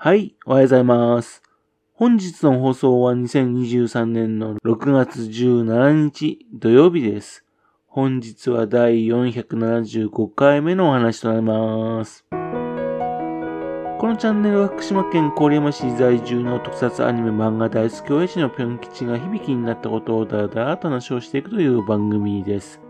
はい、おはようございます。本日の放送は2023年の6月17日土曜日です。本日は第475回目のお話となります。このチャンネルは福島県郡山市在住の特撮アニメ漫画大好き親父のぴょん吉が響きになったことをだらだらと話をしていくという番組です。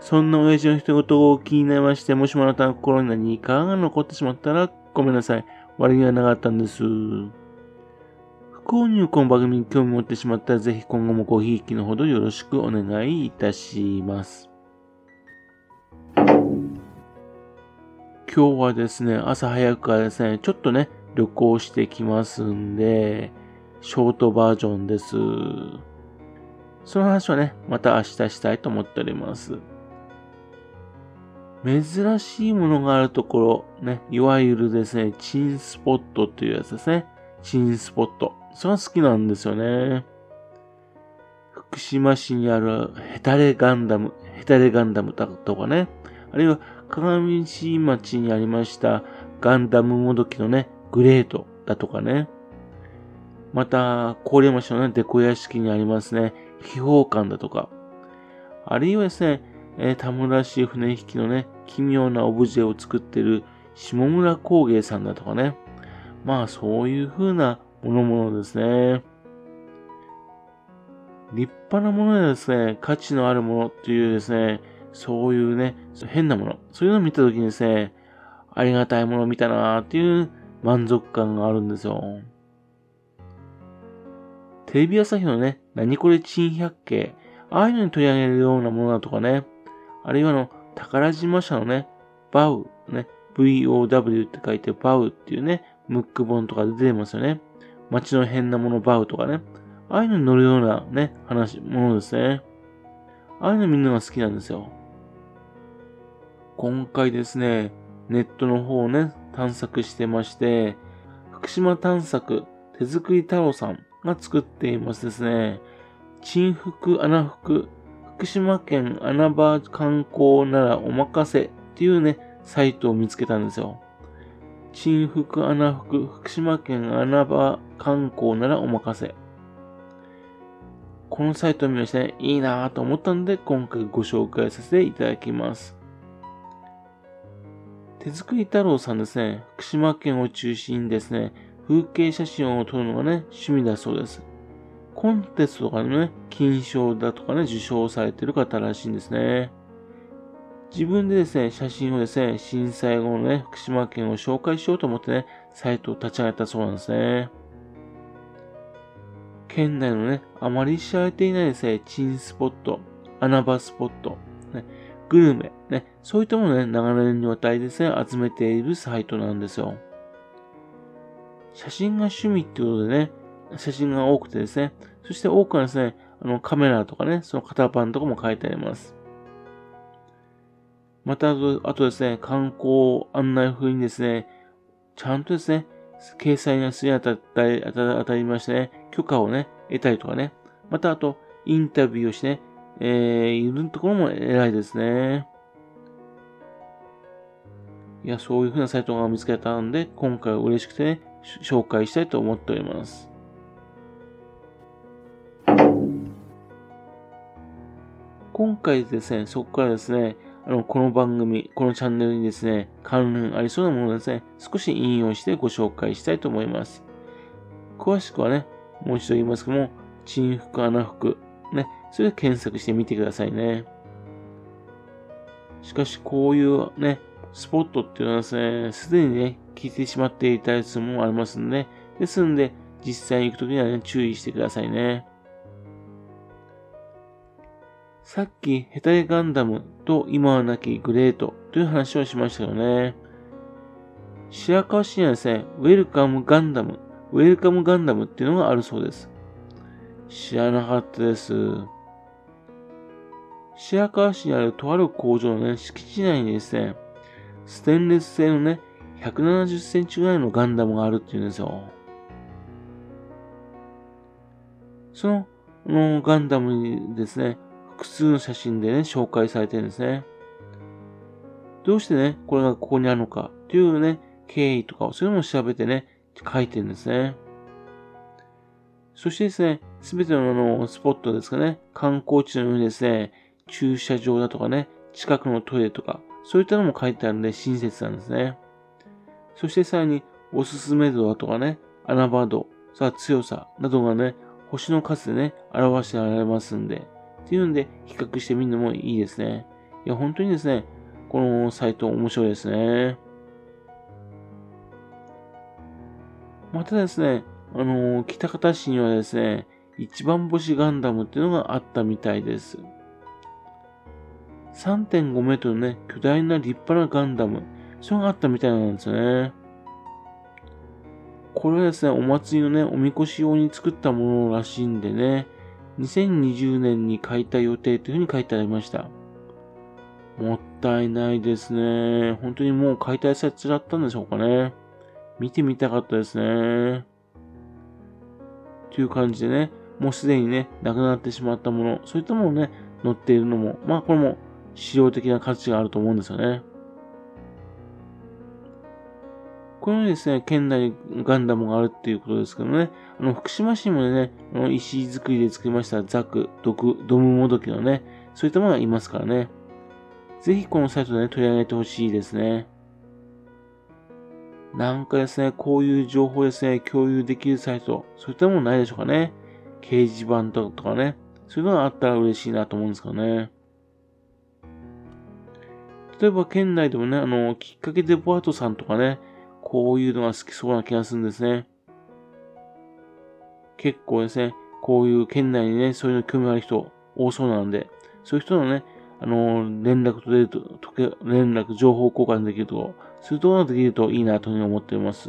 そんな親父の一言を気になりまして、もしもあなたの心に何かが残ってしまったらごめんなさい。悪気はなかったんです。不幸にこの番組に興味持ってしまったら、ぜひ今後もごひいきのほどよろしくお願いいたします。今日はですね、朝早くからですね、ちょっとね、旅行してきますんで、ショートバージョンです。その話はね、また明日したいと思っております。珍しいものがあるところ、ね、いわゆるですね、チンスポットっていうやつですね。チンスポット。それは好きなんですよね。福島市にあるヘタレガンダム、ヘタレガンダムだとかね。あるいは鏡石町にありましたガンダムもどきのね、グレートだとかね。また、郡山市のね、デコ屋敷にありますね、秘宝館だとか。あるいはですね、えー、田村市船引きのね、奇妙なオブジェを作ってる下村工芸さんだとかね。まあそういう風なものものですね。立派なものでですね、価値のあるものっていうですね、そういうね、変なもの、そういうのを見たときにですね、ありがたいものを見たなーっていう満足感があるんですよ。テレビ朝日のね、何これ珍百景、ああいうのに取り上げるようなものだとかね、あるいはの、宝島社のね、バウ、ね、VOW って書いてバウっていうね、ムック本とか出てますよね。街の変なものバウとかね。ああいうのに乗るようなね、話、ものですね。ああいうのみんなが好きなんですよ。今回ですね、ネットの方をね、探索してまして、福島探索手作り太郎さんが作っていますですね、珍福穴福福島県穴場観光ならお任せっていうね、サイトを見つけたんですよ。新福穴福福島県穴場観光ならお任せ。このサイトを見ましてね、いいなぁと思ったので、今回ご紹介させていただきます。手作り太郎さんですね、福島県を中心にですね、風景写真を撮るのがね、趣味だそうです。コンテストとかのね、金賞だとかね、受賞されてる方らしいんですね。自分でですね、写真をですね、震災後のね、福島県を紹介しようと思ってね、サイトを立ち上げたそうなんですね。県内のね、あまり知られていないですね、珍スポット、穴場スポット、ね、グルメ、ね、そういったものをね、長年にわたりですね、集めているサイトなんですよ。写真が趣味ってことでね、写真が多くてですね、そして多くはですね、あのカメラとかね、その型番とかも書いてあります。また、あとですね、観光案内風にですね、ちゃんとですね、掲載がするにあたり、当たりましてね、許可をね、得たりとかね、またあと、インタビューをしてね、えー、いるところも偉いですね。いや、そういう風なサイトが見つけたんで、今回は嬉しくてね、紹介したいと思っております。今回ですね、そこからですね、あの、この番組、このチャンネルにですね、関連ありそうなものをですね、少し引用してご紹介したいと思います。詳しくはね、もう一度言いますけども、鎮服、穴服、ね、それで検索してみてくださいね。しかし、こういうね、スポットっていうのはですね、すでにね、聞いてしまっていたりするもありますんで、ですんで、実際に行くときにはね、注意してくださいね。さっきヘタレガンダムと今はなきグレートという話をしましたよね。白河市にはですね、ウェルカムガンダム、ウェルカムガンダムっていうのがあるそうです。知らなかったです。白河市にあるとある工場のね、敷地内にですね、ステンレス製のね、170センチぐらいのガンダムがあるっていうんですよ。その、のガンダムにですね、複数の写真でね、紹介されてるんですね。どうしてね、これがここにあるのかっていうね、経緯とかをそういうのを調べてね、書いてるんですね。そしてですね、すべてのあのスポットですかね、観光地のようにですね、駐車場だとかね、近くのトイレとか、そういったのも書いてあるんで親切なんですね。そしてさらに、おすすめ度だとかね、穴場度、さあ強さなどがね、星の数でね、表してられますんで、っていうんで、比較してみるのもいいですね。いや、本当にですね、このサイト面白いですね。またですね、あのー、北方市にはですね、一番星ガンダムっていうのがあったみたいです。3.5メートルね、巨大な立派なガンダム、それがあったみたいなんですね。これはですね、お祭りのね、おみこし用に作ったものらしいんでね、2020年に解体予定というふうに書いてありました。もったいないですね。本当にもう解体されちゃったんでしょうかね。見てみたかったですね。という感じでね、もうすでにね、なくなってしまったもの、そういったものをね、載っているのも、まあこれも資料的な価値があると思うんですよね。このようにですね、県内にガンダムがあるっていうことですけどね、あの、福島市もね、あの石造りで作りましたザク、ドク、ドムモドキのね、そういったものがいますからね。ぜひこのサイトで、ね、取り上げてほしいですね。なんかですね、こういう情報ですね、共有できるサイト、そういったものないでしょうかね。掲示板とかね、そういうのがあったら嬉しいなと思うんですけどね。例えば県内でもね、あの、きっかけデパートさんとかね、こういうのが好きそうな気がするんですね。結構ですね、こういう県内にね、そういうの興味ある人多そうなんで、そういう人のね、あの、連絡取れると、連絡、情報交換できると、そういうところができるといいなというふうに思っています。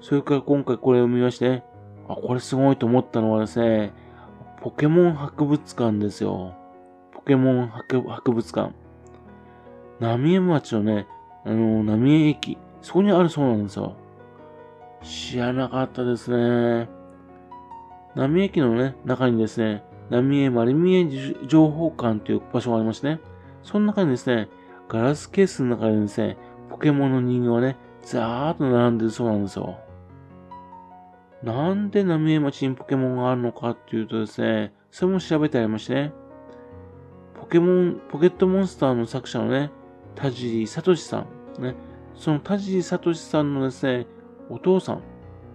それから今回これを見ましてね、あ、これすごいと思ったのはですね、ポケモン博物館ですよ。ポケモン博物館。浪江町のね、あの、浪江駅、そこにあるそうなんですよ。知らなかったですね。浪江駅のね、中にですね、浪江丸見え情報館という場所がありましてね、その中にですね、ガラスケースの中でですね、ポケモンの人形がね、ザーッと並んでるそうなんですよ。なんで浪江町にポケモンがあるのかっていうとですね、それも調べてありましてね、ポケモン、ポケットモンスターの作者のね、田尻聡さん、ね、その田尻聡さんのですね、お父さん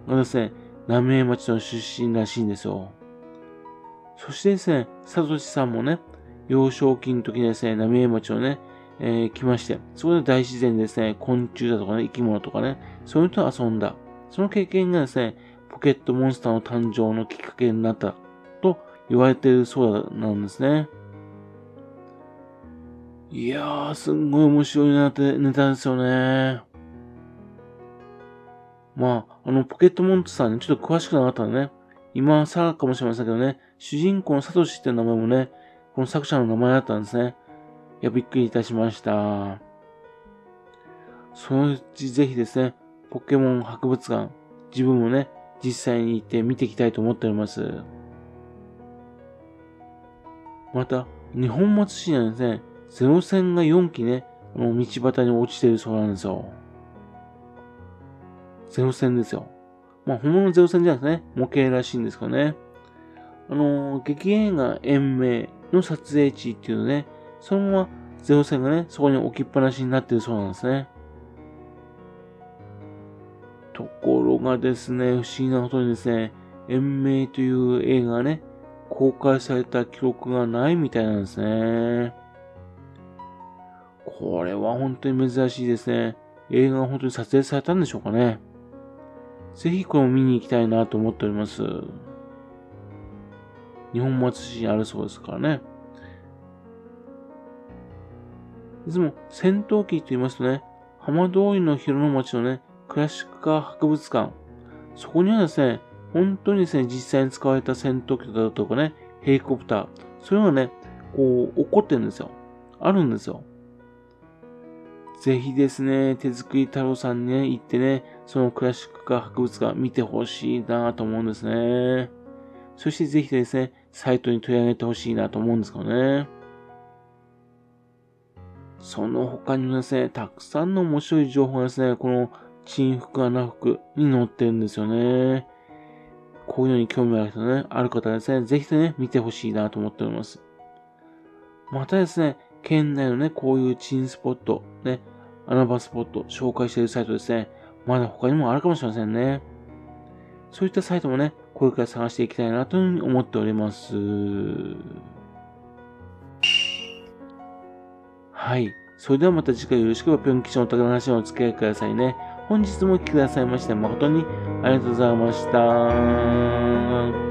がですね、浪江町の出身らしいんですよ。そしてですね、聡さんもね、幼少期の時にですね、浪江町をね、えー、来まして、そこで大自然でですね、昆虫だとかね、生き物とかね、そういうのと遊んだ。その経験がですね、ポケットモンスターの誕生のきっかけになったと言われているそうなんですね。いやー、すんごい面白いなってネタですよね。まあ、あの、ポケットモンスターね、ちょっと詳しくなかったらね、今更かもしれませんけどね、主人公のサトシって名前もね、この作者の名前だったんですね。いや、びっくりいたしました。そのうちぜひですね、ポケモン博物館、自分もね、実際に行って見ていきたいと思っております。また、日本松市にはですね、ゼロ戦が4機ね、あの道端に落ちてるそうなんですよ。ゼロ戦ですよ。まあ、本物のゼロ戦じゃなくてね、模型らしいんですかね。あのー、劇映画延命の撮影地っていうのね、そのままゼロ戦がね、そこに置きっぱなしになってるそうなんですね。ところがですね、不思議なことにですね、延命という映画がね、公開された記録がないみたいなんですね。これは本当に珍しいですね。映画が本当に撮影されたんでしょうかね。ぜひこれを見に行きたいなと思っております。日本松市にあるそうですからね。いつも戦闘機と言いますとね、浜通りの広野町のね、クラシックカー博物館。そこにはですね、本当にですね、実際に使われた戦闘機だとかね、ヘリコプター、そういうのがね、こう、起こってるんですよ。あるんですよ。ぜひですね、手作り太郎さんにね、行ってね、そのクラシックカー博物館見てほしいなと思うんですね。そしてぜひですね、サイトに取り上げてほしいなと思うんですけどね。その他にもですね、たくさんの面白い情報がですね、この鎮服穴服に載ってるんですよね。こういうのに興味ある人ね、ある方はですね、ぜひね、見てほしいなと思っております。またですね、県内のね、こういう鎮スポット、ね、穴場スポット紹介しているサイトですね、まだ他にもあるかもしれませんね。そういったサイトもね、これから探していきたいなというふうに思っております。はい。それではまた次回よろしければぴょん吉のお宝話をお付き合いくださいね。本日もお聴きくださいまして誠にありがとうございました。